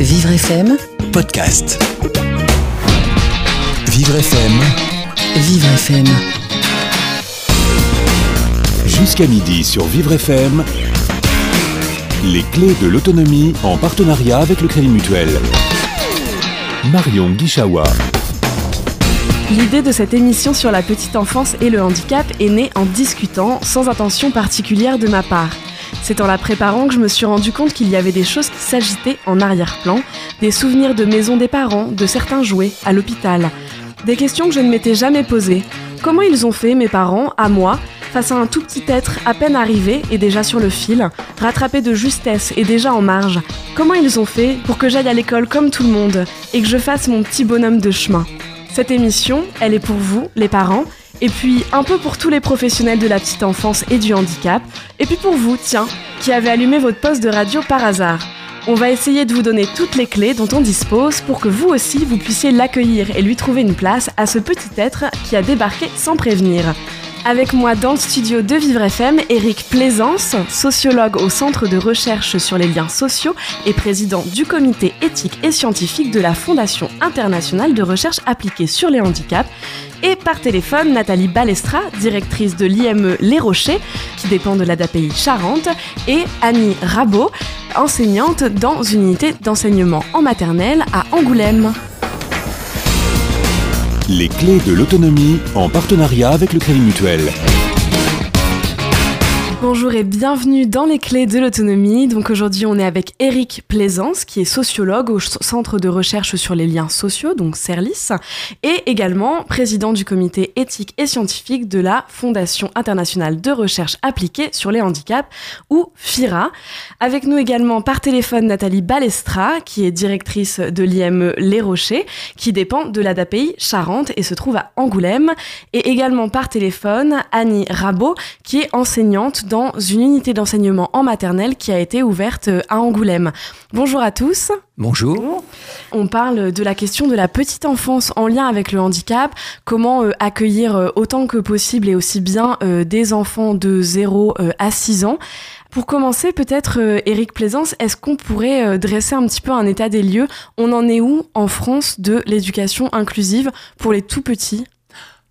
Vivre FM, podcast. Vivre FM, Vivre FM. jusqu'à midi sur Vivre FM. Les clés de l'autonomie en partenariat avec le Crédit Mutuel. Marion Guichawa. L'idée de cette émission sur la petite enfance et le handicap est née en discutant, sans intention particulière de ma part. C'est en la préparant que je me suis rendu compte qu'il y avait des choses qui s'agitaient en arrière-plan, des souvenirs de maison des parents, de certains jouets, à l'hôpital. Des questions que je ne m'étais jamais posées. Comment ils ont fait, mes parents, à moi, face à un tout petit être à peine arrivé et déjà sur le fil, rattrapé de justesse et déjà en marge? Comment ils ont fait pour que j'aille à l'école comme tout le monde et que je fasse mon petit bonhomme de chemin? Cette émission, elle est pour vous, les parents, et puis un peu pour tous les professionnels de la petite enfance et du handicap, et puis pour vous, tiens, qui avez allumé votre poste de radio par hasard. On va essayer de vous donner toutes les clés dont on dispose pour que vous aussi vous puissiez l'accueillir et lui trouver une place à ce petit être qui a débarqué sans prévenir. Avec moi dans le studio de Vivre FM, Eric Plaisance, sociologue au Centre de recherche sur les liens sociaux et président du comité éthique et scientifique de la Fondation internationale de recherche appliquée sur les handicaps. Et par téléphone, Nathalie Balestra, directrice de l'IME Les Rochers, qui dépend de l'ADAPI Charente, et Annie Rabot, enseignante dans une unité d'enseignement en maternelle à Angoulême. Les clés de l'autonomie en partenariat avec le Crédit Mutuel. Bonjour et bienvenue dans les clés de l'autonomie. Donc aujourd'hui on est avec Eric Plaisance qui est sociologue au Centre de recherche sur les liens sociaux, donc CERLIS, et également président du comité éthique et scientifique de la Fondation internationale de recherche appliquée sur les handicaps ou FIRA. Avec nous également par téléphone Nathalie Balestra qui est directrice de l'IME Les Rochers qui dépend de l'ADAPI Charente et se trouve à Angoulême. Et également par téléphone Annie Rabot qui est enseignante dans une unité d'enseignement en maternelle qui a été ouverte à Angoulême. Bonjour à tous. Bonjour. On parle de la question de la petite enfance en lien avec le handicap, comment euh, accueillir euh, autant que possible et aussi bien euh, des enfants de 0 euh, à 6 ans? Pour commencer, peut-être, euh, Éric Plaisance, est-ce qu'on pourrait euh, dresser un petit peu un état des lieux? On en est où en France de l'éducation inclusive pour les tout petits?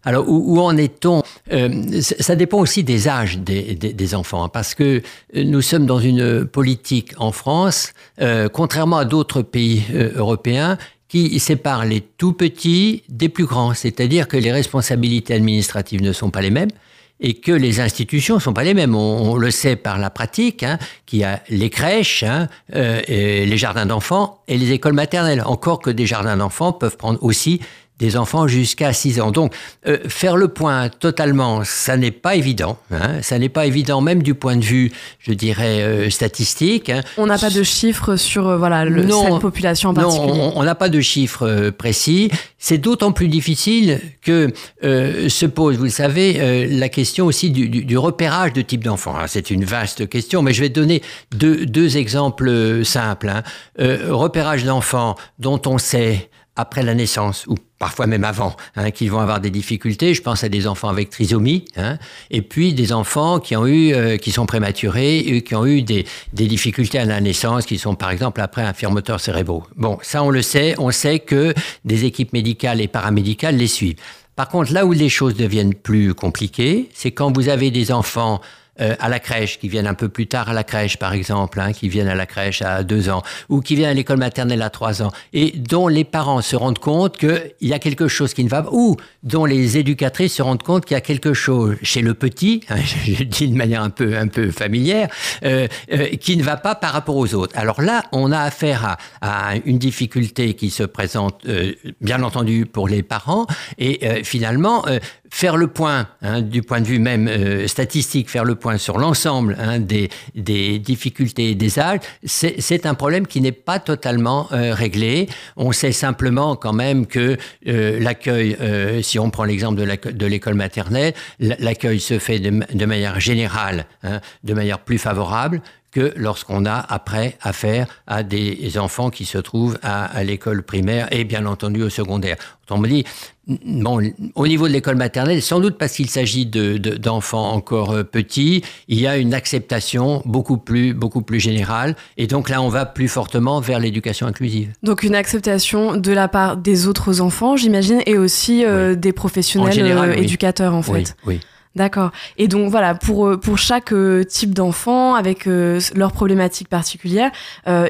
Alors, où, en est-on? Euh, Ça dépend aussi des âges des, enfants, hein, parce que euh, nous sommes dans une politique en France, euh, contrairement à d'autres pays européens, qui séparent les tout petits des plus grands. C'est-à-dire que les responsabilités administratives ne sont pas les mêmes et que les institutions ne sont pas les mêmes. On, le sait par la pratique, hein, qu'il y a les crèches, hein, les jardins d'enfants et les écoles maternelles. Encore que des jardins d'enfants peuvent prendre aussi des enfants jusqu'à 6 ans. Donc, euh, faire le point totalement, ça n'est pas évident. Hein, ça n'est pas évident, même du point de vue, je dirais, euh, statistique. hein. On n'a pas de chiffres sur euh, voilà, le, Non. cette population en Non, particulier. on on n'a pas de chiffres euh, précis. C'est d'autant plus difficile que euh, se pose, vous le savez, euh, la question aussi du, du- du repérage de type d'enfant. hein. C'est une vaste question, mais je vais donner deux, deux exemples simples. hein. Euh, repérage d'enfants dont on sait après la naissance ou parfois même avant, hein, vont avoir des difficultés. Je pense à des enfants avec trisomie, hein, et puis des enfants qui ont eu, euh, qui sont prématurés, qui ont eu des, des difficultés à la naissance, qui sont par exemple après infirmateurs cérébraux. Bon, ça on le sait, on sait que des équipes médicales et paramédicales les suivent. Par contre, là où les choses deviennent plus compliquées, c'est quand vous avez des enfants euh, à la crèche, qui viennent un peu plus tard à la crèche, par exemple, hein, qui viennent à la crèche à deux ans, ou qui viennent à l'école maternelle à trois ans, et dont les parents se rendent compte qu'il y a quelque chose qui ne va pas, ou dont les éducatrices se rendent compte qu'il y a quelque chose chez le petit, hein, je, je dis de manière un peu, un peu familière, euh, euh, qui ne va pas par rapport aux autres. Alors là, on a affaire à, à une difficulté qui se présente, euh, bien entendu, pour les parents, et euh, finalement, euh, faire le point, hein, du point de vue même euh, statistique, faire le point sur l'ensemble hein, des, des difficultés des âges, c'est un problème qui n'est pas totalement euh, réglé. On sait simplement quand même que euh, l'accueil, euh, si on prend l'exemple de l'école maternelle, l'accueil se fait de, de manière générale, hein, de manière plus favorable que lorsqu'on a après affaire à des enfants qui se trouvent à, l'école primaire et bien entendu au secondaire. On me dit, bon, au niveau de l'école maternelle, sans doute parce qu'il s'agit d'enfants encore euh, petits, il y a une acceptation beaucoup plus, beaucoup plus générale. Et donc là, on va plus fortement vers l'éducation inclusive. Donc une acceptation de la part des autres enfants, j'imagine, et aussi euh, des professionnels euh, éducateurs, en fait. Oui, oui. D'accord. Et donc voilà, pour, euh, pour chaque euh, type d'enfant, avec euh, leurs problématiques particulières,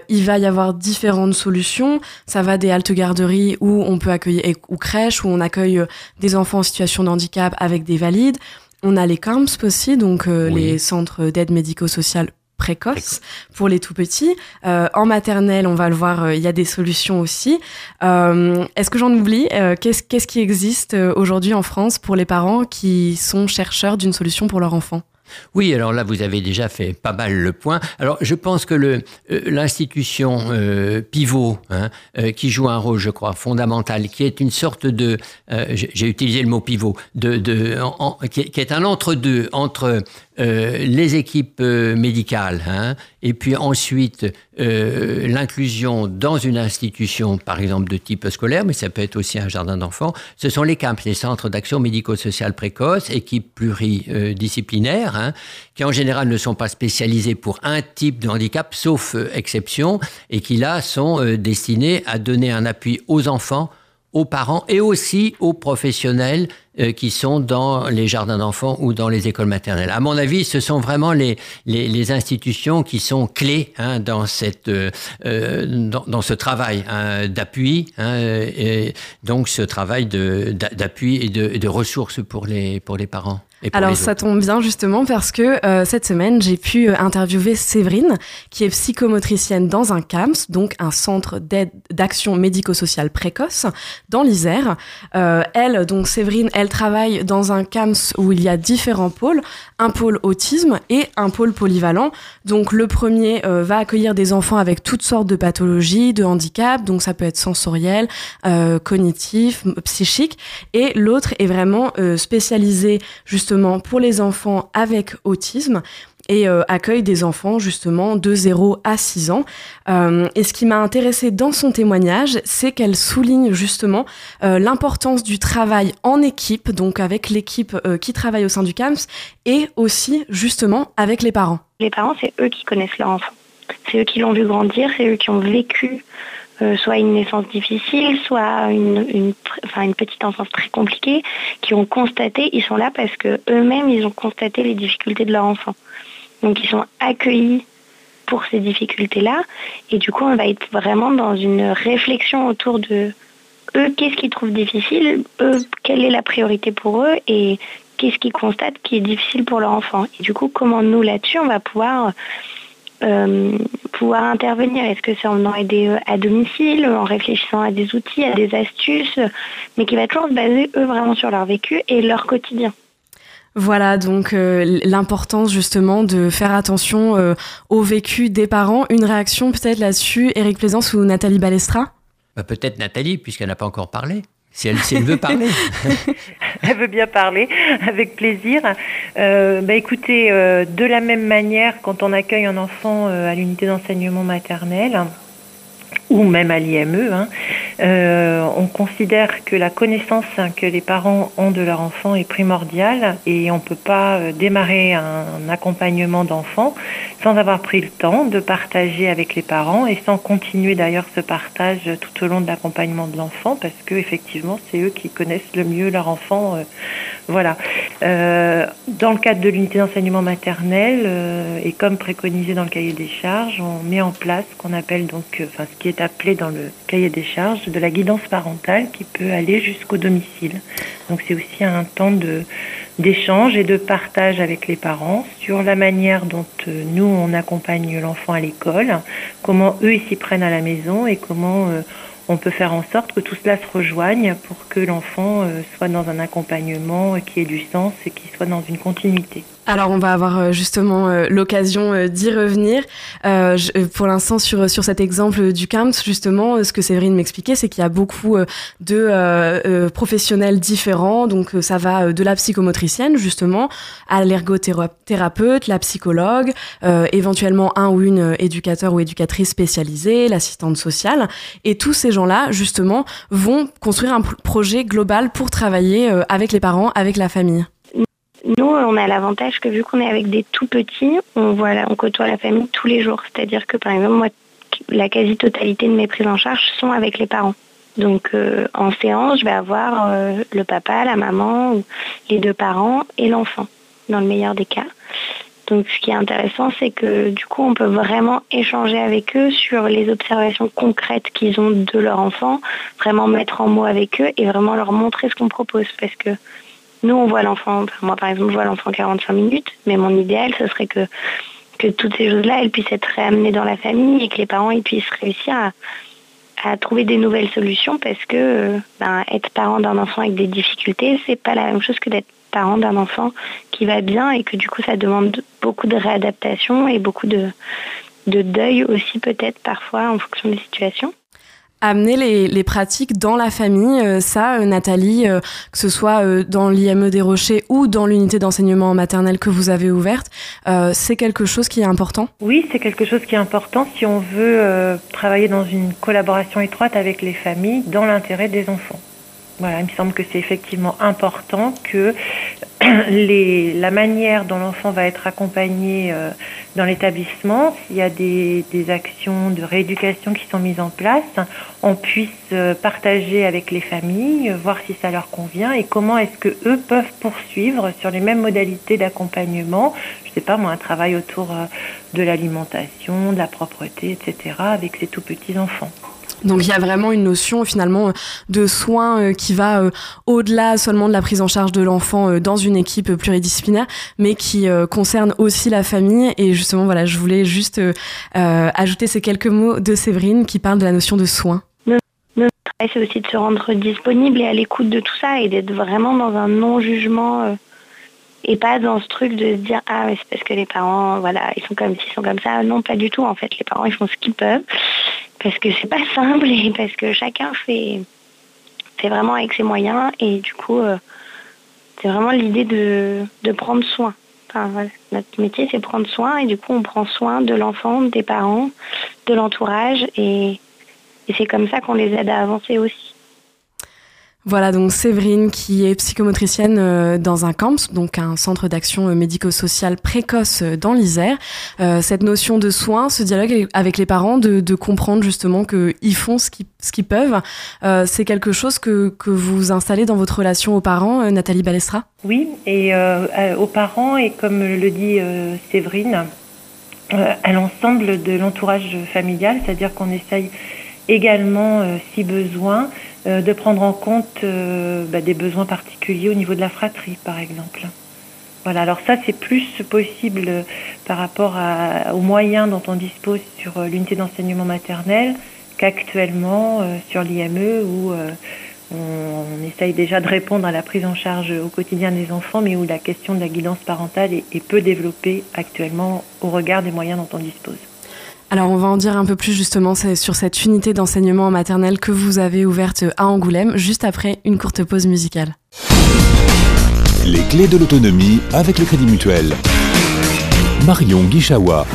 il va y avoir différentes solutions. Ça va des haltes garderies où on peut accueillir, ou crèches, où on accueille des enfants en situation de handicap avec des valides. On a les camps aussi, donc les centres d'aide médico-sociale précoce pour les tout petits. Euh, en maternelle, on va le voir, euh, il y a des solutions aussi. Euh, est-ce que j'en oublie Qu'est-ce qu'est-ce qui existe aujourd'hui en France pour les parents qui sont chercheurs d'une solution pour leur enfant? Oui, alors là, vous avez déjà fait pas mal le point. Alors, je pense que l'institution euh, pivot, hein, euh, qui joue un rôle, je crois, fondamental, qui est une sorte de, j'ai utilisé le mot pivot, de, qui, est, un entre-deux entre les équipes médicales hein, et puis ensuite l'inclusion dans une institution, par exemple de type scolaire, mais ça peut être aussi un jardin d'enfants. Ce sont les CAMP, les centres d'action médico-sociale précoce, équipes pluridisciplinaires Hein, qui en général ne sont pas spécialisés pour un type de handicap, sauf euh, exception, et qui là sont euh, destinés à donner un appui aux enfants aux parents et aussi aux professionnels euh, qui sont dans les jardins d'enfants ou dans les écoles maternelles. À mon avis, ce sont vraiment les, les, institutions qui sont clés hein, dans, cette, dans, ce travail hein, d'appui, et donc ce travail d'appui et de, de ressources pour les, pour les parents. Alors ça tombe bien justement parce que euh, cette semaine j'ai pu euh, interviewer Séverine qui est psychomotricienne dans un CAMS, donc un centre d'aide d'action médico-sociale précoce dans l'Isère. Euh, elle, donc Séverine, elle travaille dans un CAMS où il y a différents pôles, un pôle autisme et un pôle polyvalent. Donc le premier va accueillir des enfants avec toutes sortes de pathologies, de handicaps, donc ça peut être sensoriel, cognitif, psychique, et l'autre est vraiment spécialisé justement pour les enfants avec autisme et euh, accueille des enfants justement de 0 à 6 ans. Euh, et ce qui m'a intéressé dans son témoignage, c'est qu'elle souligne justement euh, l'importance du travail en équipe, donc avec l'équipe qui travaille au sein du CAMS, et aussi justement avec les parents. Les parents, c'est eux qui connaissent leur enfant. C'est eux qui l'ont vu grandir, c'est eux qui ont vécu soit une naissance difficile, soit une, petite enfance très compliquée, qui ont constaté, ils sont là parce que eux-mêmes, ils ont constaté les difficultés de leur enfant. Donc ils sont accueillis pour ces difficultés-là. Et du coup, on va être vraiment dans une réflexion autour de eux, qu'est-ce qu'ils trouvent difficile, eux, quelle est la priorité pour eux et qu'est-ce qu'ils constatent qui est difficile pour leur enfant. Et du coup, comment nous, là-dessus, on va pouvoir euh, pouvoir intervenir Est-ce que c'est en venant aider euh, à domicile, en réfléchissant à des outils, à des astuces, mais qui va toujours se baser eux vraiment sur leur vécu et leur quotidien. Voilà donc euh, l'importance justement de faire attention au vécu des parents. Une réaction peut-être là-dessus, Eric Plaisance ou Nathalie Balestra? Bah, Peut-être Nathalie, puisqu'elle n'a pas encore parlé si elle, veut parler. elle veut bien parler, avec plaisir. Euh, bah, écoutez, euh, de la même manière, quand on accueille un enfant euh, à l'unité d'enseignement maternel, ou même à l'IME, hein, euh, on considère que la connaissance que les parents ont de leur enfant est primordiale et on ne peut pas euh, démarrer un accompagnement d'enfant sans avoir pris le temps de partager avec les parents et sans continuer d'ailleurs ce partage tout au long de l'accompagnement de l'enfant parce que effectivement c'est eux qui connaissent le mieux leur enfant. Euh, voilà. dans le cadre de l'unité d'enseignement maternel et comme préconisé dans le cahier des charges, on met en place ce qu'on appelle donc, enfin ce qui est appelé dans le cahier des charges de la guidance parentale qui peut aller jusqu'au domicile. Donc c'est aussi un temps d'échange et de partage avec les parents sur la manière dont euh, nous on accompagne l'enfant à l'école, comment eux ils s'y prennent à la maison et comment euh, on peut faire en sorte que tout cela se rejoigne pour que l'enfant euh, soit dans un accompagnement qui ait du sens et qui soit dans une continuité. Alors on va avoir euh, justement euh, l'occasion euh, d'y revenir. pour l'instant sur sur cet exemple du camp, justement, ce que Séverine m'expliquait, c'est qu'il y a beaucoup de professionnels différents. Donc ça va de la psychomotricienne justement à l'ergothérapeute, la psychologue, éventuellement un ou une éducateur ou éducatrice spécialisée, l'assistante sociale. Et tous ces gens-là justement vont construire un projet global pour travailler avec les parents, avec la famille. Nous, on a l'avantage que vu qu'on est avec des tout petits, on, on côtoie la famille tous les jours. C'est-à-dire que par exemple, moi, la quasi-totalité de mes prises en charge sont avec les parents. Donc euh, en séance, je vais avoir euh, le papa, la maman, les deux parents et l'enfant, dans le meilleur des cas. Donc ce qui est intéressant, c'est que du coup, on peut vraiment échanger avec eux sur les observations concrètes qu'ils ont de leur enfant, vraiment mettre en mots avec eux et vraiment leur montrer ce qu'on propose. Parce que nous, on voit l'enfant, moi par exemple, je vois l'enfant 45 minutes, mais mon idéal, ce serait que, que toutes ces choses-là, elles puissent être réamenées dans la famille et que les parents ils puissent réussir à, trouver des nouvelles solutions parce que ben, être parent d'un enfant avec des difficultés, c'est pas la même chose que d'être parent d'un enfant qui va bien et que du coup ça demande beaucoup de réadaptation et beaucoup de deuil aussi peut-être parfois en fonction des situations amener les, les, pratiques dans la famille. Euh, ça, euh, Nathalie, euh, que ce soit dans l'IME des Rochers ou dans l'unité d'enseignement maternel que vous avez ouverte, c'est quelque chose qui est important? Oui, c'est quelque chose qui est important si on veut travailler dans une collaboration étroite avec les familles dans l'intérêt des enfants. Voilà, il me semble que c'est effectivement important que la manière dont l'enfant va être accompagné euh, dans l'établissement, s'il y a des, actions de rééducation qui sont mises en place, on puisse euh, partager avec les familles, voir si ça leur convient et comment est-ce que eux peuvent poursuivre sur les mêmes modalités d'accompagnement. Je sais pas moi, un travail autour euh, de l'alimentation, de la propreté, etc. avec ces tout petits enfants. Donc il y a vraiment une notion finalement de soins euh, qui va euh, au-delà seulement de la prise en charge de l'enfant euh, dans une équipe pluridisciplinaire, mais qui concerne aussi la famille. Et justement, voilà, je voulais juste ajouter ces quelques mots de Séverine qui parle de la notion de soins. Notre travail, c'est aussi de se rendre disponible et à l'écoute de tout ça et d'être vraiment dans un non-jugement et pas dans ce truc de se dire ah mais c'est parce que les parents voilà ils sont comme ils sont comme ça. Non, pas du tout en fait. Les parents ils font ce qu'ils peuvent parce que c'est pas simple et parce que chacun fait, vraiment avec ses moyens et du coup euh, c'est vraiment l'idée de, de, prendre soin. Notre métier c'est prendre soin et du coup on prend soin de l'enfant, des parents, de l'entourage et c'est comme ça qu'on les aide à avancer aussi. Voilà donc Séverine qui est psychomotricienne euh, dans un camp, donc un centre d'action euh, médico-social précoce euh, dans l'Isère. cette notion de soin, ce dialogue avec les parents, de, comprendre justement qu'ils font ce qu'ils peuvent, c'est quelque chose que, que vous installez dans votre relation aux parents, Nathalie Balestra? Oui, et aux parents, et comme le dit Séverine, à l'ensemble de l'entourage familial, c'est-à-dire qu'on essaye également, si besoin, euh, de prendre en compte euh, bah, des besoins particuliers au niveau de la fratrie, par exemple. Voilà, alors ça c'est plus possible par rapport aux moyens dont on dispose sur euh, l'unité d'enseignement maternel qu'actuellement sur l'IME où on, essaye déjà de répondre à la prise en charge au quotidien des enfants, mais où la question de la guidance parentale est peu développée actuellement au regard des moyens dont on dispose. Alors on va en dire un peu plus justement sur cette unité d'enseignement maternel que vous avez ouverte à Angoulême, juste après une courte pause musicale. Les clés de l'autonomie avec le Crédit Mutuel. Marion Guichawa.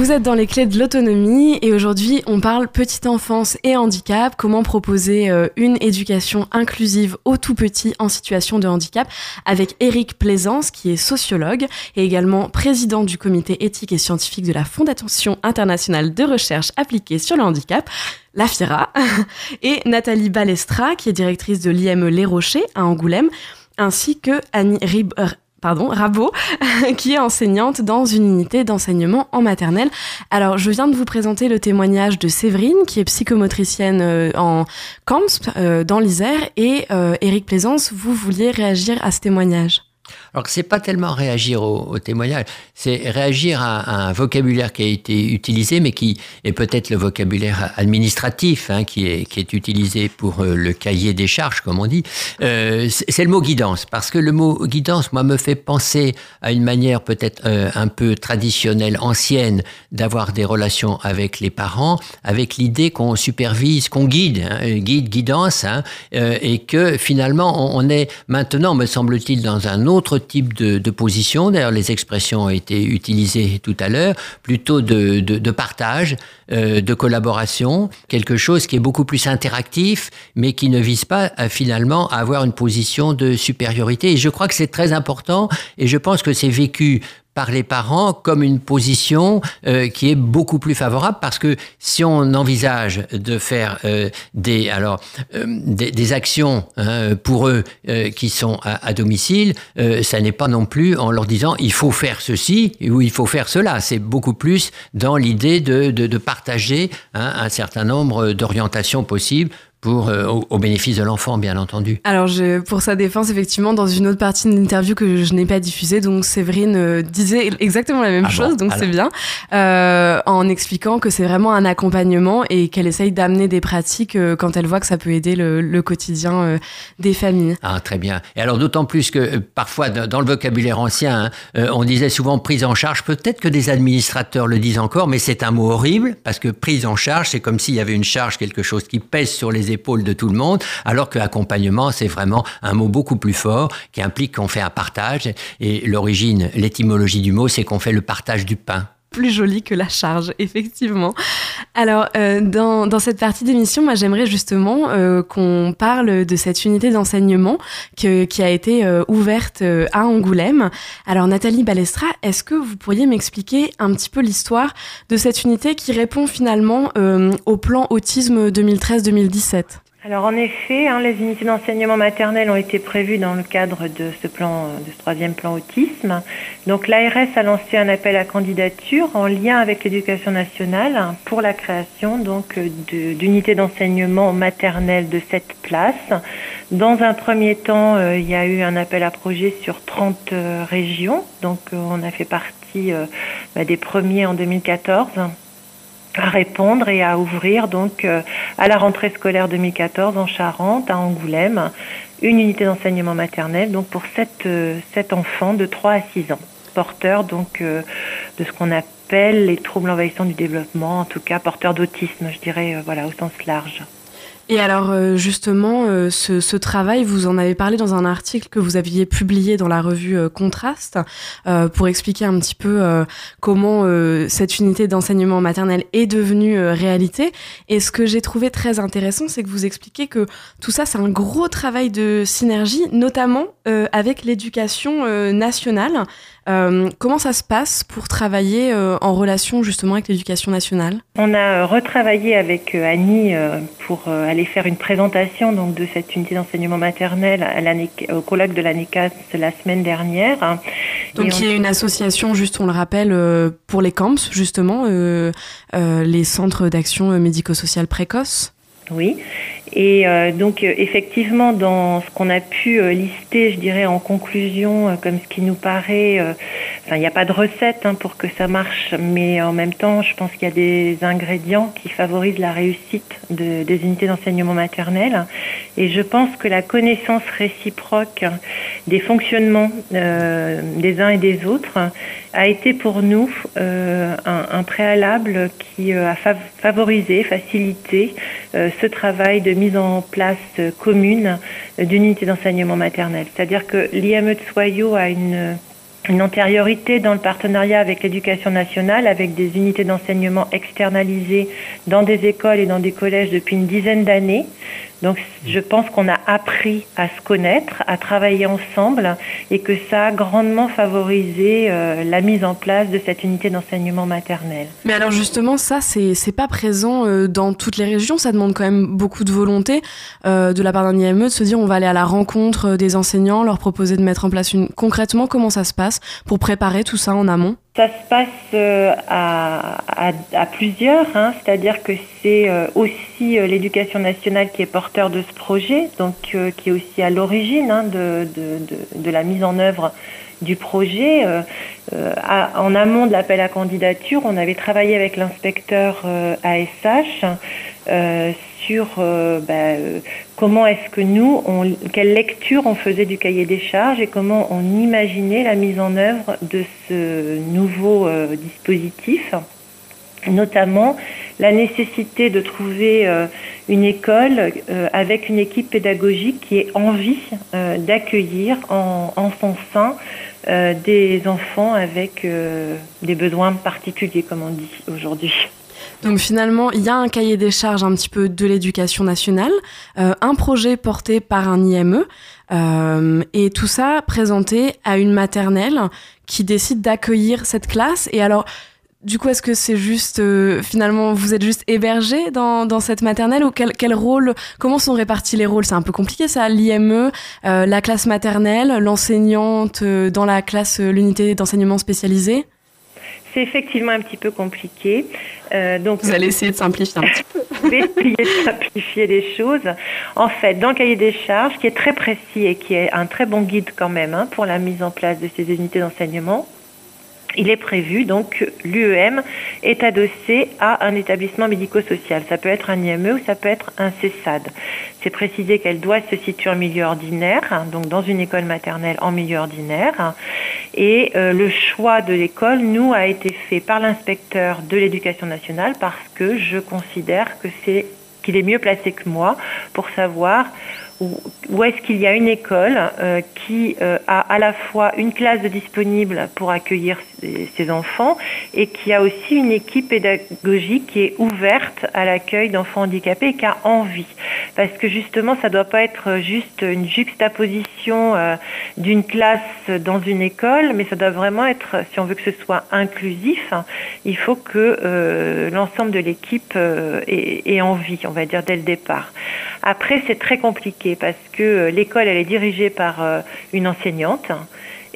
Vous êtes dans les clés de l'autonomie et aujourd'hui on parle petite enfance et handicap, comment proposer euh, une éducation inclusive aux tout petits en situation de handicap avec Eric Plaisance qui est sociologue et également président du comité éthique et scientifique de la Fondation internationale de recherche appliquée sur le handicap la FIRA, et Nathalie Balestra, qui est directrice de l'IME Les Rochers à Angoulême, ainsi que Annie Rib pardon, Rabot, qui est enseignante dans une unité d'enseignement en maternelle. Alors, je viens de vous présenter le témoignage de Séverine, qui est psychomotricienne euh, en CAMSP, euh, dans l'Isère, et euh, Éric Plaisance, vous vouliez réagir à ce témoignage alors c'est pas tellement réagir au, témoignage, c'est réagir à, un vocabulaire qui a été utilisé, mais qui est peut-être le vocabulaire administratif hein, qui, est, utilisé pour euh, le cahier des charges, comme on dit. Euh, c'est le mot guidance, parce que le mot guidance, moi, me fait penser à une manière peut-être euh, un peu traditionnelle, ancienne, d'avoir des relations avec les parents, avec l'idée qu'on supervise, qu'on guide, hein, guide, guidance, hein, et que finalement on, on est maintenant, me semble-t-il, dans un autre type de, de position. D'ailleurs, les expressions ont été utilisées tout à l'heure, plutôt de, de, partage, euh, de collaboration, quelque chose qui est beaucoup plus interactif, mais qui ne vise pas à, finalement à avoir une position de supériorité. Et je crois que c'est très important, et je pense que c'est vécu par les parents comme une position euh, qui est beaucoup plus favorable parce que si on envisage de faire euh, des alors euh, des, actions hein, pour eux qui sont à, domicile, ça n'est pas non plus en leur disant il faut faire ceci ou il faut faire cela. C'est beaucoup plus dans l'idée de, de, de, partager hein, un certain nombre d'orientations possibles pour, euh, au, au, bénéfice de l'enfant, bien entendu. Alors, je, pour sa défense, effectivement, dans une autre partie de l'interview que je n'ai pas diffusée, donc Séverine euh, disait exactement la même ah chose, bon, donc c'est bien, euh, en expliquant que c'est vraiment un accompagnement et qu'elle essaye d'amener des pratiques euh, quand elle voit que ça peut aider le, le quotidien euh, des familles. Ah, très bien. Et alors, d'autant plus que parfois, dans le vocabulaire ancien, hein, on disait souvent prise en charge. Peut-être que des administrateurs le disent encore, mais c'est un mot horrible parce que prise en charge, c'est comme s'il y avait une charge, quelque chose qui pèse sur les épaules de tout le monde, alors que accompagnement, c'est vraiment un mot beaucoup plus fort qui implique qu'on fait un partage. Et l'origine, l'étymologie du mot, c'est qu'on fait le partage du pain plus joli que la charge, effectivement. Alors, euh, dans, dans, cette partie d'émission, moi, j'aimerais justement euh, qu'on parle de cette unité d'enseignement qui a été euh, ouverte euh, à Angoulême. Alors, Nathalie Balestra, est-ce que vous pourriez m'expliquer un petit peu l'histoire de cette unité qui répond finalement euh, au plan autisme 2013-2017 alors en effet, hein, les unités d'enseignement maternel ont été prévues dans le cadre de ce plan, de ce troisième plan autisme. Donc l'ARS a lancé un appel à candidature en lien avec l'éducation nationale pour la création donc d'unités d'enseignement maternel de cette place. Dans un premier temps, euh, il y a eu un appel à projet sur 30 euh, régions. Donc euh, on a fait partie bah, des premiers en 2014 à répondre et à ouvrir donc euh, à la rentrée scolaire 2014 en Charente, à Angoulême, une unité d'enseignement maternel donc pour sept, euh, sept enfants de 3 à 6 ans, porteurs donc euh, de ce qu'on appelle les troubles envahissants du développement, en tout cas porteurs d'autisme, je dirais voilà au sens large. Et alors euh, justement, euh, ce, travail, vous en avez parlé dans un article que vous aviez publié dans la revue euh, Contraste pour expliquer un petit peu comment cette unité d'enseignement maternel est devenue réalité. Et ce que j'ai trouvé très intéressant, c'est que vous expliquez que tout ça, c'est un gros travail de synergie, notamment avec l'éducation nationale. Euh, comment ça se passe pour travailler euh, en relation justement avec l'éducation nationale? On a retravaillé avec euh, Annie pour aller faire une présentation donc, de cette unité d'enseignement maternel à au colloque de l'ANECAS la semaine dernière. Donc il y a une association, juste on le rappelle, pour les camps justement, les centres d'action médico-sociale précoce? Oui, et euh, donc euh, effectivement dans ce qu'on a pu euh, lister, je dirais en conclusion, euh, comme ce qui nous paraît, euh, enfin il n'y a pas de recette hein, pour que ça marche, mais en même temps je pense qu'il y a des ingrédients qui favorisent la réussite de, des unités d'enseignement maternel, et je pense que la connaissance réciproque des fonctionnements des uns et des autres a été pour nous un, un, préalable qui a favorisé, facilité ce travail de mise en place commune d'unité d'enseignement maternel. C'est-à-dire que l'IME de Soyaux a une, une antériorité dans le partenariat avec l'éducation nationale, avec des unités d'enseignement externalisées dans des écoles et dans des collèges depuis une dizaine d'années. Donc je pense qu'on a appris à se connaître, à travailler ensemble et que ça a grandement favorisé euh, la mise en place de cette unité d'enseignement maternel. Mais alors justement ça c'est pas présent euh, dans toutes les régions, ça demande quand même beaucoup de volonté euh, de la part d'un IME de se dire on va aller à la rencontre des enseignants, leur proposer de mettre en place une concrètement comment ça se passe pour préparer tout ça en amont? Ça se passe euh, à, plusieurs, hein. c'est-à-dire que c'est euh, aussi euh, l'éducation nationale qui est porteur de ce projet, donc qui est aussi à l'origine hein, de, de, la mise en œuvre du projet. en amont de l'appel à candidature, on avait travaillé avec l'inspecteur ASH sur bah, comment est-ce que nous, quelle lecture on faisait du cahier des charges et comment on imaginait la mise en œuvre de ce nouveau euh, dispositif, notamment la nécessité de trouver euh, une école euh, avec une équipe pédagogique qui ait envie d'accueillir en, en, son sein des enfants avec des besoins particuliers, comme on dit aujourd'hui. Donc finalement, il y a un cahier des charges un petit peu de l'éducation nationale, euh, un projet porté par un IME, euh, et tout ça présenté à une maternelle qui décide d'accueillir cette classe. Et alors, du coup, est-ce que c'est juste, euh, finalement, vous êtes juste hébergé dans, dans cette maternelle ou quel, quel rôle, comment sont répartis les rôles? C'est un peu compliqué ça, l'IME, la classe maternelle, l'enseignante dans la classe, l'unité d'enseignement spécialisé c'est effectivement un petit peu compliqué. Euh, donc, Vous allez essayer de simplifier un petit peu. essayer de simplifier les choses. En fait, dans le cahier des charges, qui est très précis et qui est un très bon guide quand même hein, pour la mise en place de ces unités d'enseignement, il est prévu donc que l'UEM est adossé à un établissement médico-social. Ça peut être un IME ou ça peut être un CESAD. C'est précisé qu'elle doit se situer en milieu ordinaire, hein, donc dans une école maternelle en milieu ordinaire. Et euh, le choix de l'école, nous, a été fait par l'inspecteur de l'éducation nationale parce que je considère qu'il est mieux placé que moi pour savoir où, est-ce qu'il y a une école euh, qui euh, a à la fois une classe disponible pour accueillir ces, enfants et qui a aussi une équipe pédagogique qui est ouverte à l'accueil d'enfants handicapés et qui a envie. Parce que justement, ça ne doit pas être juste une juxtaposition euh, d'une classe dans une école, mais ça doit vraiment être, si on veut que ce soit inclusif, il faut que l'ensemble de l'équipe ait envie, on va dire, dès le départ. Après, c'est très compliqué parce que euh, l'école, elle est dirigée par euh, une enseignante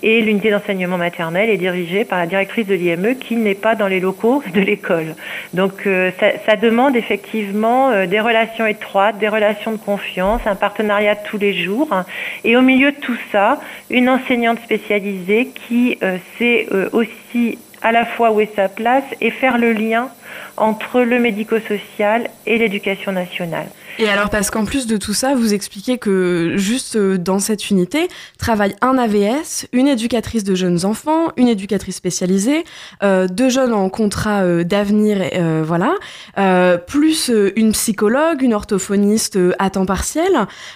et l'unité d'enseignement maternel est dirigée par la directrice de l'IME qui n'est pas dans les locaux de l'école. Donc euh, ça, demande effectivement des relations étroites, des relations de confiance, un partenariat tous les jours. Et au milieu de tout ça, une enseignante spécialisée qui sait aussi à la fois où est sa place et faire le lien entre le médico-social et l'éducation nationale. Et alors, parce qu'en plus de tout ça, vous expliquez que juste euh, dans cette unité travaille un AVS, une éducatrice de jeunes enfants, une éducatrice spécialisée, euh, deux jeunes en contrat euh, d'avenir, voilà, plus une psychologue, une orthophoniste à temps partiel.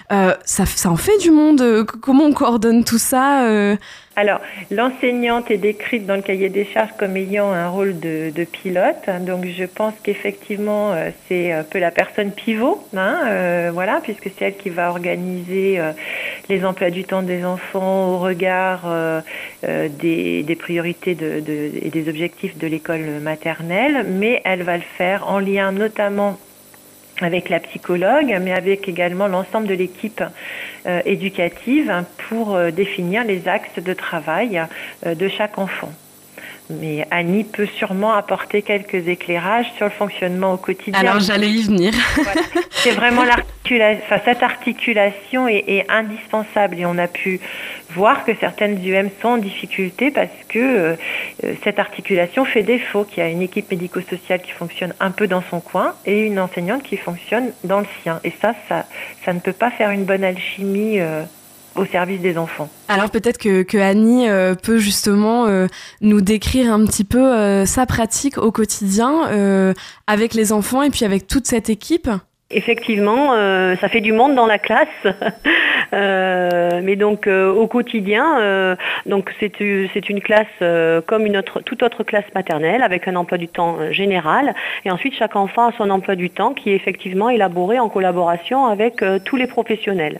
ça, ça en fait du monde. Comment on coordonne tout ça alors, l'enseignante est décrite dans le cahier des charges comme ayant un rôle de, pilote. Donc, je pense qu'effectivement, euh, c'est un peu la personne pivot, hein, euh, voilà, puisque c'est elle qui va organiser euh, les emplois du temps des enfants au regard des, priorités et des objectifs de l'école maternelle, mais elle va le faire en lien notamment avec la psychologue, mais avec également l'ensemble de l'équipe euh, éducative pour euh, définir les axes de travail euh, de chaque enfant. Mais Annie peut sûrement apporter quelques éclairages sur le fonctionnement au quotidien. Alors j'allais y venir. C'est vraiment l'articulation, enfin, cette articulation est, indispensable et on a pu voir que certaines UM sont en difficulté parce que euh, cette articulation fait défaut, qu'il y a une équipe médico-sociale qui fonctionne un peu dans son coin et une enseignante qui fonctionne dans le sien. Et ça, ça, ça ne peut pas faire une bonne alchimie. Euh, au service des enfants. Alors peut-être que, Annie euh, peut justement euh, nous décrire un petit peu euh, sa pratique au quotidien avec les enfants et puis avec toute cette équipe. Effectivement, ça fait du monde dans la classe. Euh, mais donc euh, au quotidien, euh, donc c'est une classe comme une autre, toute autre classe maternelle avec un emploi du temps général. Et ensuite, chaque enfant a son emploi du temps qui est effectivement élaboré en collaboration avec tous les professionnels.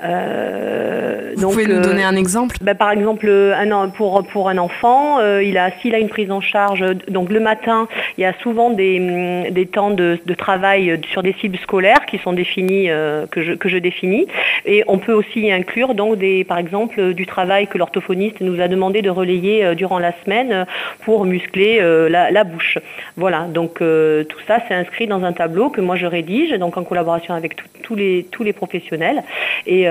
Vous donc, pouvez nous donner un exemple? ben, Par exemple, un, pour, pour un enfant, il a s'il a une prise en charge, donc le matin, il y a souvent des, des temps de, de travail sur des cibles scolaires qui sont définis, que, je, que je définis. Et on peut aussi inclure donc des, par exemple du travail que l'orthophoniste nous a demandé de relayer durant la semaine pour muscler la, bouche. Voilà, donc tout ça c'est inscrit dans un tableau que moi je rédige, donc en collaboration avec tous les, tous les professionnels. Et,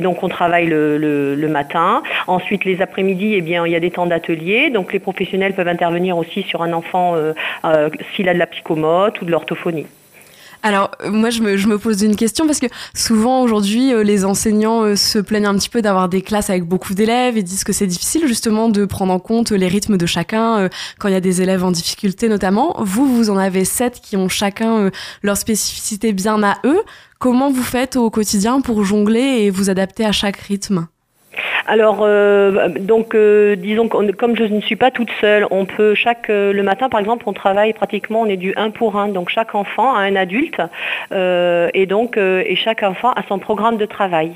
donc on travaille le, matin. Ensuite les après-midi, eh bien il y a des temps d'atelier, donc les professionnels peuvent intervenir aussi sur un enfant s'il a de la psychomote ou de l'orthophonie. Alors, euh, moi, je me, pose une question parce que souvent, aujourd'hui, euh, les enseignants euh, se plaignent un petit peu d'avoir des classes avec beaucoup d'élèves et disent que c'est difficile justement de prendre en compte les rythmes de chacun quand il y a des élèves en difficulté notamment. Vous, vous en avez sept qui ont chacun leur spécificité bien à eux. Comment vous faites au quotidien pour jongler et vous adapter à chaque rythme? Alors, euh, donc, euh, disons que comme je ne suis pas toute seule, on peut chaque euh, le matin, par exemple, on travaille pratiquement, on est du 1 pour 1. Donc, chaque enfant a un adulte et et chaque enfant a son programme de travail.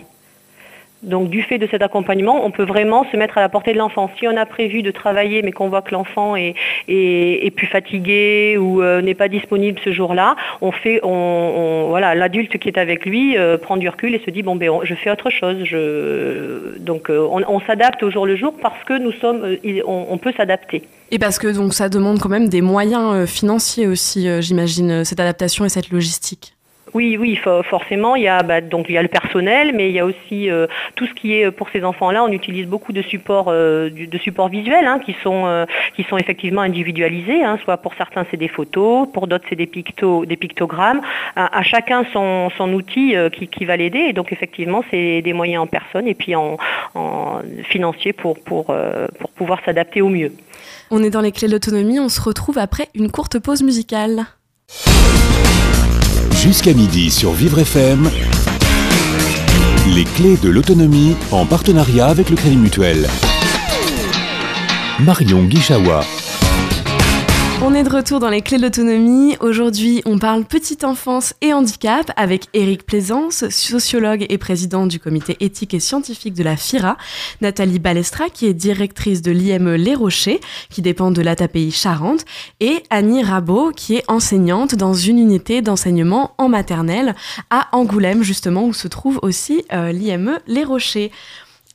Donc du fait de cet accompagnement, on peut vraiment se mettre à la portée de l'enfant. Si on a prévu de travailler mais qu'on voit que l'enfant est, plus fatigué ou euh, n'est pas disponible ce jour-là, on fait, voilà, l'adulte qui est avec lui euh, prend du recul et se dit bon ben je fais autre chose. donc euh, on, s'adapte au jour le jour parce que nous sommes, on, peut s'adapter. Et parce que donc ça demande quand même des moyens financiers aussi, j'imagine, cette adaptation et cette logistique. Oui, oui, forcément, il y, a, bah, donc, il y a le personnel, mais il y a aussi euh, tout ce qui est pour ces enfants-là. On utilise beaucoup de supports, euh, de supports visuels hein, qui, sont, euh, qui sont effectivement individualisés. Hein. soit pour certains, c'est des photos, pour d'autres, c'est des, des pictogrammes. À, chacun son, son outil qui, va l'aider. Et donc, effectivement, c'est des moyens en personne et puis en, en financier pour, pour, pour pouvoir s'adapter au mieux. On est dans les clés de l'autonomie. On se retrouve après une courte pause musicale. Jusqu'à midi sur Vivre FM, les clés de l'autonomie en partenariat avec le Crédit Mutuel. Marion Guichawa. On est de retour dans les clés de l'autonomie. Aujourd'hui, on parle petite enfance et handicap avec Éric Plaisance, sociologue et président du comité éthique et scientifique de la FIRA, Nathalie Balestra, qui est directrice de l'IME Les Rochers, qui dépend de l'ATAPI Charente, et Annie Rabot, qui est enseignante dans une unité d'enseignement en maternelle à Angoulême, justement, où se trouve aussi euh, l'IME Les Rochers.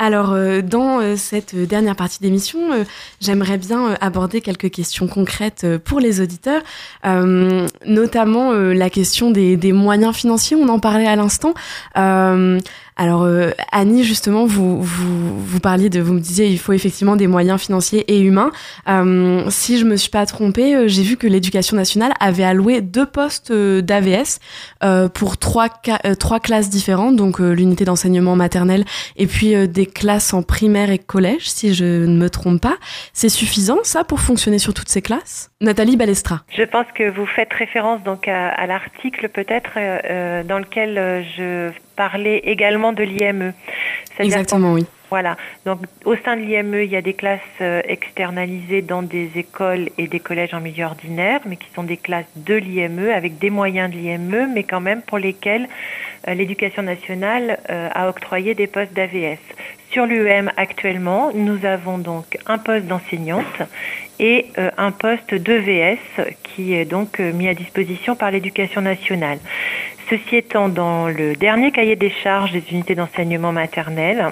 Alors, euh, dans euh, cette dernière partie d'émission, euh, j'aimerais bien aborder quelques questions concrètes pour les auditeurs, notamment la question des, moyens financiers. On en parlait à l'instant. Alors euh, Annie, justement, vous, vous, vous parliez de, vous me disiez, il faut effectivement des moyens financiers et humains. Euh, si je me suis pas trompée, euh, j'ai vu que l'Éducation nationale avait alloué deux postes d'AVS pour trois, trois classes différentes, donc l'unité d'enseignement maternel et puis des classes en primaire et collège, si je ne me trompe pas. C'est suffisant ça pour fonctionner sur toutes ces classes? Nathalie Balestra. Je pense que vous faites référence donc à, l'article peut-être dans lequel je parler également de l'IME. Exactement, oui. Voilà. Donc, au sein de l'IME, il y a des classes euh, externalisées dans des écoles et des collèges en milieu ordinaire, mais qui sont des classes de l'IME avec des moyens de l'IME, mais quand même pour lesquelles euh, l'éducation nationale euh, a octroyé des postes d'AVS. Sur l'UEM actuellement, nous avons donc un poste d'enseignante et un poste d'EVS qui est donc mis à disposition par l'éducation nationale. Ceci étant, dans le dernier cahier des charges des unités d'enseignement maternel,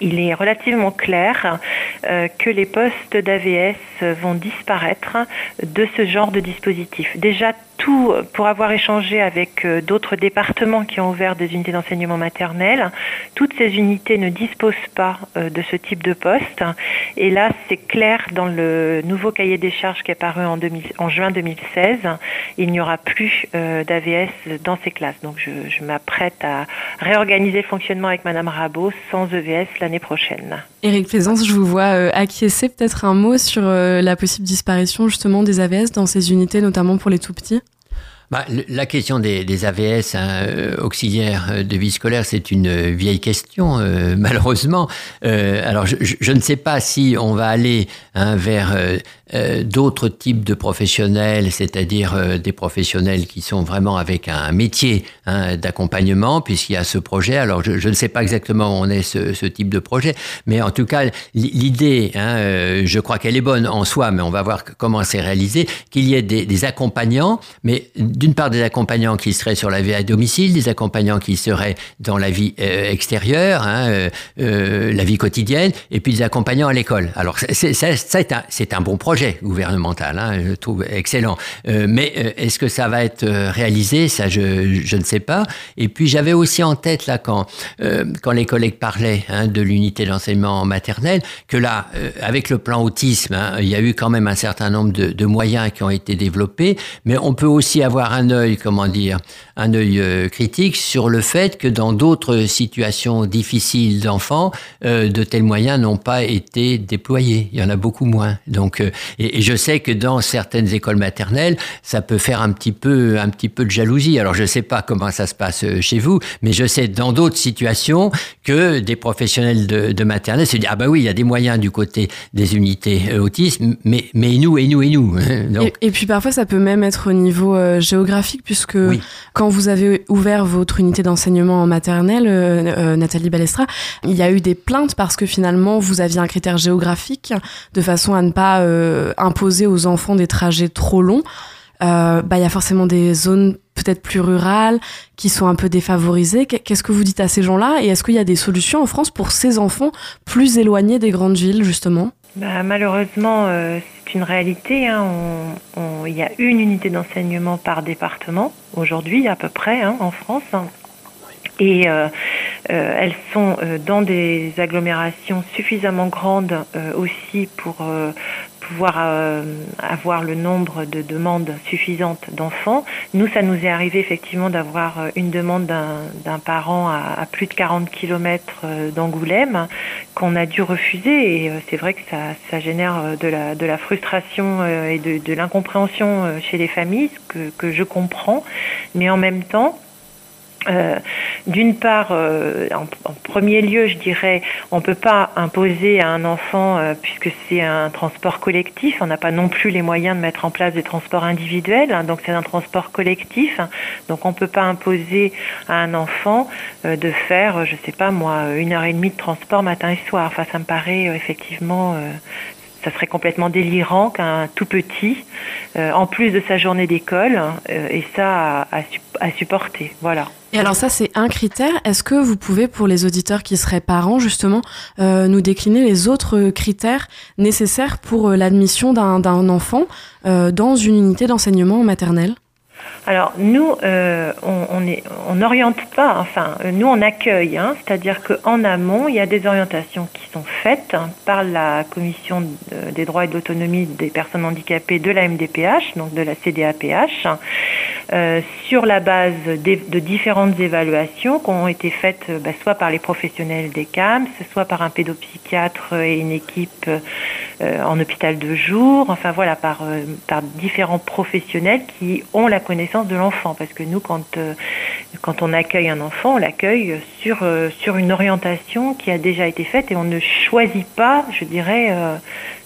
il est relativement clair euh, que les postes d'AVS vont disparaître de ce genre de dispositif. Déjà, tout pour avoir échangé avec euh, d'autres départements qui ont ouvert des unités d'enseignement maternel. Toutes ces unités ne disposent pas euh, de ce type de poste. Et là, c'est clair dans le nouveau cahier des charges qui est paru en, juin 2016. Il n'y aura plus euh, d'AVS dans ces classes. Donc, je, je m'apprête à réorganiser le fonctionnement avec Madame Rabot sans EVS l'année prochaine. Éric Plaisance, je vous vois acquiescer peut-être un mot sur la possible disparition justement des AVS dans ces unités, notamment pour les tout petits? Bah, la question des, des AVS, hein, euh, auxiliaires euh, de vie scolaire, c'est une vieille question, euh, malheureusement. Euh, alors, je, je, ne sais pas si on va aller hein, vers euh, d'autres types de professionnels, c'est-à-dire des professionnels qui sont vraiment avec un métier hein, d'accompagnement, puisqu'il y a ce projet. Alors, je, je, ne sais pas exactement où on est ce, ce type de projet, mais en tout cas, l'idée, hein, je crois qu'elle est bonne en soi, mais on va voir comment c'est réalisé, qu'il y ait des, des accompagnants, mais d'une part des accompagnants qui seraient sur la vie à domicile, des accompagnants qui seraient dans la vie extérieure, hein, la vie quotidienne, et puis des accompagnants à l'école. Alors c'est un, un, bon projet gouvernemental, hein, je trouve excellent. mais est-ce que ça va être réalisé? Ça, je, ne sais pas. Et puis j'avais aussi en tête là quand quand les collègues parlaient hein, de l'unité d'enseignement maternel, que là, avec le plan autisme, hein, il y a eu quand même un certain nombre de, de moyens qui ont été développés, mais on peut aussi avoir un œil, comment dire, un œil euh, critique sur le fait que dans d'autres situations difficiles d'enfants, euh, de tels moyens n'ont pas été déployés. Il y en a beaucoup moins. Donc, euh, et, je sais que dans certaines écoles maternelles, ça peut faire un petit peu, un petit peu de jalousie. Alors, je ne sais pas comment ça se passe chez vous, mais je sais dans d'autres situations que des professionnels de, de maternelle se disent ah bah oui, il y a des moyens du côté des unités autisme, mais mais nous et nous et nous. Donc. Et, puis parfois, ça peut même être au niveau géographique, puisque quand vous avez ouvert votre unité d'enseignement en maternelle, euh, euh, Nathalie Balestra, il y a eu des plaintes parce que finalement vous aviez un critère géographique de façon à ne pas euh, imposer aux enfants des trajets trop longs. bah, il y a forcément des zones peut-être plus rurales qui sont un peu défavorisées. Qu'est-ce que vous dites à ces gens-là? Et est-ce qu'il y a des solutions en France pour ces enfants plus éloignés des grandes villes, justement? Bah, Malheureusement, une réalité. Hein. il y a une unité d'enseignement par département aujourd'hui à peu près hein, en France. Et euh, euh, elles sont euh, dans des agglomérations suffisamment grandes aussi pour pouvoir avoir le nombre de demandes suffisantes d'enfants. Nous, ça nous est arrivé effectivement d'avoir une demande d'un parent à, plus de 40 km d'Angoulême qu'on a dû refuser et c'est vrai que ça, ça génère de la, de la frustration et de, de l'incompréhension chez les familles que, que je comprends, mais en même temps, euh, d'une part, euh, en, premier lieu, je dirais, on ne peut pas imposer à un enfant, euh, puisque c'est un transport collectif, on n'a pas non plus les moyens de mettre en place des transports individuels, hein, donc c'est un transport collectif, donc on ne peut pas imposer à un enfant de faire, je ne sais pas moi, une heure et demie de transport matin et soir. Enfin, ça me paraît effectivement ça serait complètement délirant qu'un tout petit, euh, en plus de sa journée d'école, euh, ait ça à, supporter. Voilà. Et alors ça, c'est un critère. Est-ce que vous pouvez, pour les auditeurs qui seraient parents, justement, euh, nous décliner les autres critères nécessaires pour l'admission d'un enfant dans une unité d'enseignement maternel? Alors nous, euh, on n'oriente pas, enfin nous on accueille, hein, c'est-à-dire qu'en amont, il y a des orientations qui sont faites par la Commission des droits et de l'autonomie des personnes handicapées de la MDPH, donc de la CDAPH, euh, sur la base de différentes évaluations qui ont été faites bah, soit par les professionnels des CAMS, soit par un pédopsychiatre et une équipe euh, en hôpital de jour, enfin voilà, par, par différents professionnels qui ont la connaissance de l'enfant. Parce que nous, quand, euh, quand on accueille un enfant, on l'accueille sur, euh, sur une orientation qui a déjà été faite et on ne choisit pas, je dirais, euh,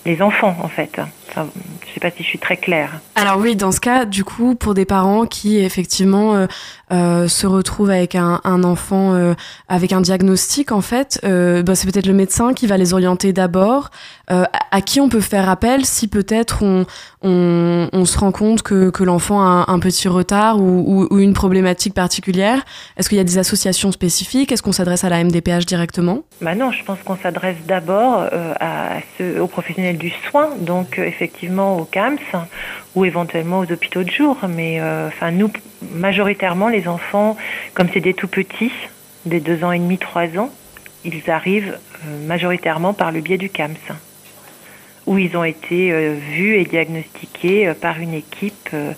les enfants en fait. je ne sais pas si je suis très claire. Alors oui, dans ce cas, du coup, pour des parents qui effectivement se retrouvent avec un, enfant avec un diagnostic, en fait, bah, c'est peut-être le médecin qui va les orienter d'abord. à qui on peut faire appel si peut-être on, on, se rend compte que, que l'enfant a un, petit retard ou, ou, une problématique particulière? Est-ce qu'il y a des associations spécifiques? Est-ce qu'on s'adresse à la MDPH directement? Bah Non, je pense qu'on s'adresse d'abord euh, à ceux, aux professionnels du soin, donc euh, effectivement aux CAMS ou éventuellement aux hôpitaux de jour. Mais euh, nous, majoritairement, les enfants, comme c'est des tout petits, des deux ans et demi, trois ans, ils arrivent majoritairement par le biais du CAMS où ils ont été euh, vus et diagnostiqués euh, par une équipe euh,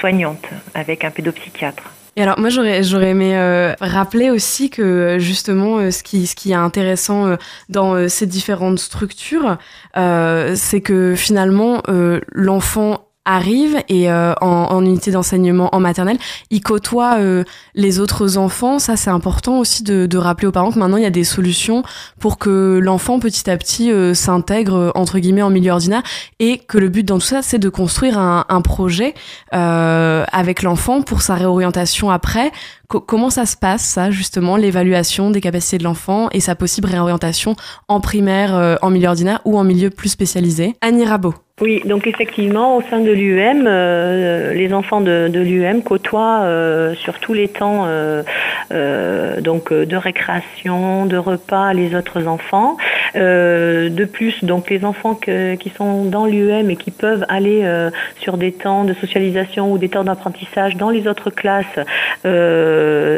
soignante avec un pédopsychiatre. Et alors moi j'aurais j'aurais aimé rappeler aussi que justement ce qui ce qui est intéressant dans ces différentes structures c'est que finalement l'enfant arrive et euh, en, unité d'enseignement en maternelle, il côtoie euh, les autres enfants. Ça, c'est important aussi de, de, rappeler aux parents que maintenant, il y a des solutions pour que l'enfant, petit à petit, euh, s'intègre, entre guillemets, en milieu ordinaire et que le but dans tout ça, c'est de construire un, un projet avec l'enfant pour sa réorientation après comment ça se passe, ça, justement, l'évaluation des capacités de l'enfant et sa possible réorientation en primaire, en milieu ordinaire ou en milieu plus spécialisé? Annie Rabot. Oui, donc effectivement, au sein de l'UM, euh, les enfants de, l'UM côtoient euh, sur tous les temps euh, donc de récréation, de repas les autres enfants. de plus, donc les enfants qui sont dans l'UM et qui peuvent aller sur des temps de socialisation ou des temps d'apprentissage dans les autres classes,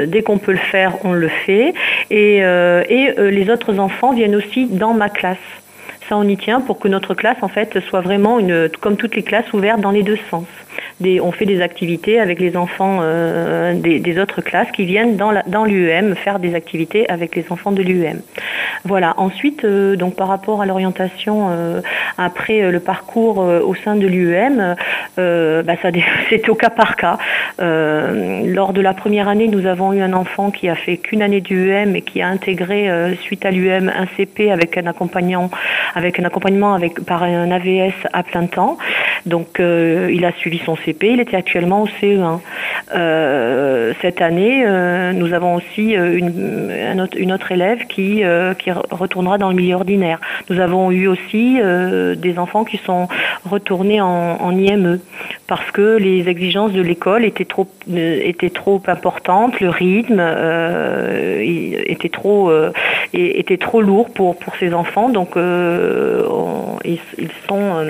dès qu'on peut le faire, on le fait. Et, et les autres enfants viennent aussi dans ma classe on y tient pour que notre classe, en fait, soit vraiment, une, comme toutes les classes, ouverte dans les deux sens on fait des activités avec les enfants euh, des, autres classes qui viennent dans, l'UEM faire des activités avec les enfants de l'UEM. Voilà. Ensuite, euh, donc par rapport à l'orientation euh, après le parcours au sein de l'UEM, bah, c'est au cas par cas. lors de la première année, nous avons eu un enfant qui a fait qu'une année d'UEM et qui a intégré suite à l'UEM un CP avec un accompagnant, avec un accompagnement par un AVS à plein temps. Donc il a suivi son CP il était actuellement au CE1. Euh, cette année, euh, nous avons aussi euh, une, autre, élève qui, qui retournera dans le milieu ordinaire. Nous avons eu aussi des enfants qui sont retournés en, IME parce que les exigences de l'école étaient trop, trop importantes, le rythme était, trop, était trop lourd pour, ces enfants. Donc, ils, sont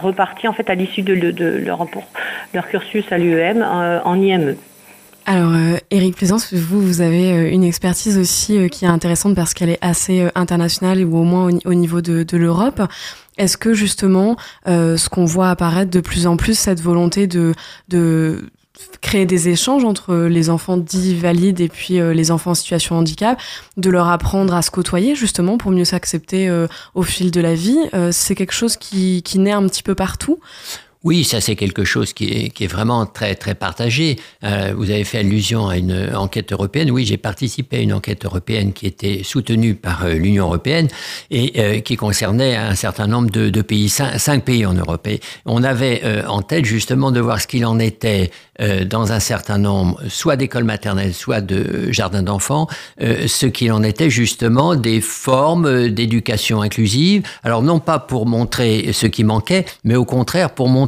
repartis en fait à l'issue de, leur, cursus à l'UEM euh, en IME. Alors, Eric euh, Plaisance, vous, vous avez euh, une expertise aussi qui est intéressante parce qu'elle est assez internationale ou au moins au, niveau de, l'Europe. Est-ce que justement, ce qu'on voit apparaître de plus en plus, cette volonté de, de créer des échanges entre les enfants dits valides et puis les enfants en situation de handicap, de leur apprendre à se côtoyer justement pour mieux s'accepter au fil de la vie, c'est quelque chose qui, qui naît un petit peu partout oui, ça c'est quelque chose qui est, vraiment très très partagé. Euh, vous avez fait allusion à une enquête européenne. Oui, j'ai participé à une enquête européenne qui était soutenue par euh, l'Union européenne et euh, qui concernait un certain nombre de, pays, cinq, pays en Europe. On avait en tête justement de voir ce qu'il en était dans un certain nombre, soit d'écoles maternelles, soit de jardins d'enfants, ce qu'il en était justement des formes d'éducation inclusive. Alors non pas pour montrer ce qui manquait, mais au contraire pour montrer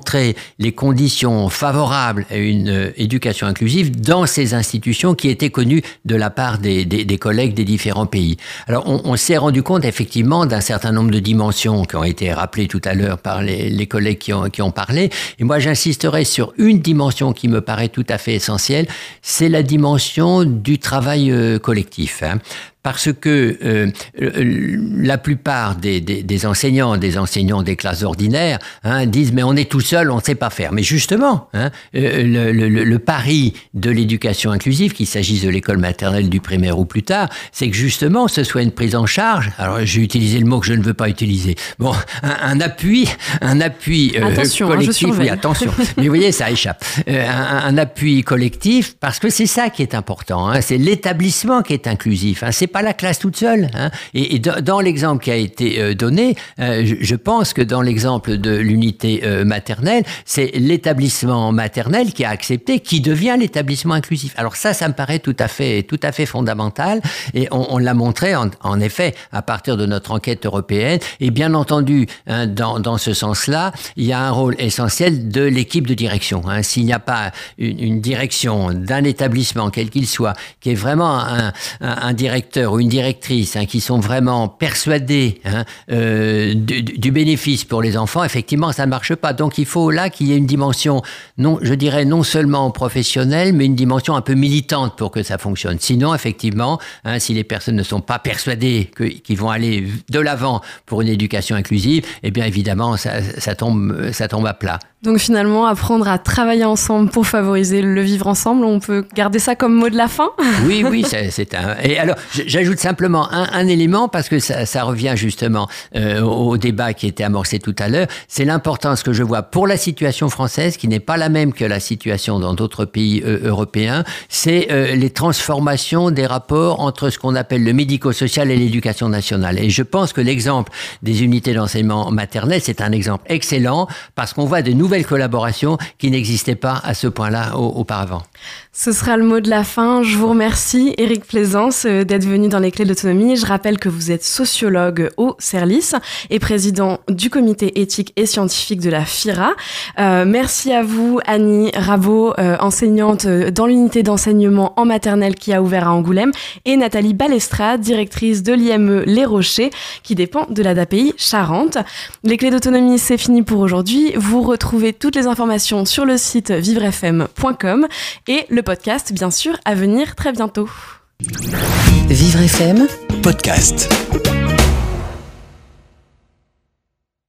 les conditions favorables à une euh, éducation inclusive dans ces institutions qui étaient connues de la part des, collègues des différents pays. Alors on, s'est rendu compte effectivement d'un certain nombre de dimensions qui ont été rappelées tout à l'heure par les, collègues qui ont, qui ont parlé. Et moi j'insisterai sur une dimension qui me paraît tout à fait essentielle, c'est la dimension du travail euh, collectif. Hein parce que euh, la plupart des, des, des, enseignants, des enseignants des classes ordinaires, hein, disent mais on est tout seul, on ne sait pas faire. Mais justement, hein, euh, le, le, le, pari de l'éducation inclusive, qu'il s'agisse de l'école maternelle, du primaire ou plus tard, c'est que justement ce soit une prise en charge. Alors j'ai utilisé le mot que je ne veux pas utiliser. Bon, un, un appui, un appui euh, hein, collectif. oui, attention. mais vous voyez, ça échappe. Euh, un, un, appui collectif, parce que c'est ça qui est important. Hein, c'est l'établissement qui est inclusif. Hein, c'est pas la classe toute seule. Hein. Et, dans, l'exemple qui a été euh, donné, euh, je, pense que dans l'exemple de l'unité euh, maternelle, c'est l'établissement maternel qui a accepté, qui devient l'établissement inclusif. Alors ça, ça me paraît tout à fait, tout à fait fondamental. Et on, l'a montré, en, effet, à partir de notre enquête européenne. Et bien entendu, hein, dans, ce sens-là, il y a un rôle essentiel de l'équipe de direction. Hein. S'il n'y a pas une, direction d'un établissement, quel qu'il soit, qui est vraiment un, un directeur ou une directrice hein, qui sont vraiment persuadés hein, euh, du, bénéfice pour les enfants, effectivement, ça ne marche pas. Donc il faut là qu'il y ait une dimension, non, je dirais non seulement professionnelle, mais une dimension un peu militante pour que ça fonctionne. Sinon, effectivement, hein, si les personnes ne sont pas persuadées qu'ils vont aller de l'avant pour une éducation inclusive, eh bien évidemment, ça, ça, tombe, ça tombe à plat. Donc finalement, apprendre à travailler ensemble pour favoriser le vivre ensemble, on peut garder ça comme mot de la fin? Oui, oui, c'est un... Et alors, j'ajoute simplement un, un, élément, parce que ça, revient justement euh, au débat qui était amorcé tout à l'heure, c'est l'importance que je vois pour la situation française, qui n'est pas la même que la situation dans d'autres pays euh, européens, c'est euh, les transformations des rapports entre ce qu'on appelle le médico-social et l'éducation nationale. Et je pense que l'exemple des unités d'enseignement maternel, c'est un exemple excellent, parce qu'on voit de nouveaux nouvelle collaboration qui n'existait pas à ce point-là auparavant. Ce sera le mot de la fin. Je vous remercie, Éric Plaisance, euh, d'être venu dans les clés de l'autonomie. Je rappelle que vous êtes sociologue au CERLIS et président du comité éthique et scientifique de la FIRA. Euh, merci à vous, Annie Rabot, euh, enseignante dans l'unité d'enseignement en maternelle qui a ouvert à Angoulême, et Nathalie Balestra, directrice de l'IME Les Rochers, qui dépend de l'ADAPI Charente. Les clés d'autonomie, c'est fini pour aujourd'hui. Vous retrouvez toutes les informations sur le site vivrefm.com et le podcast, bien sûr, à venir très bientôt. Vivre FM Podcast.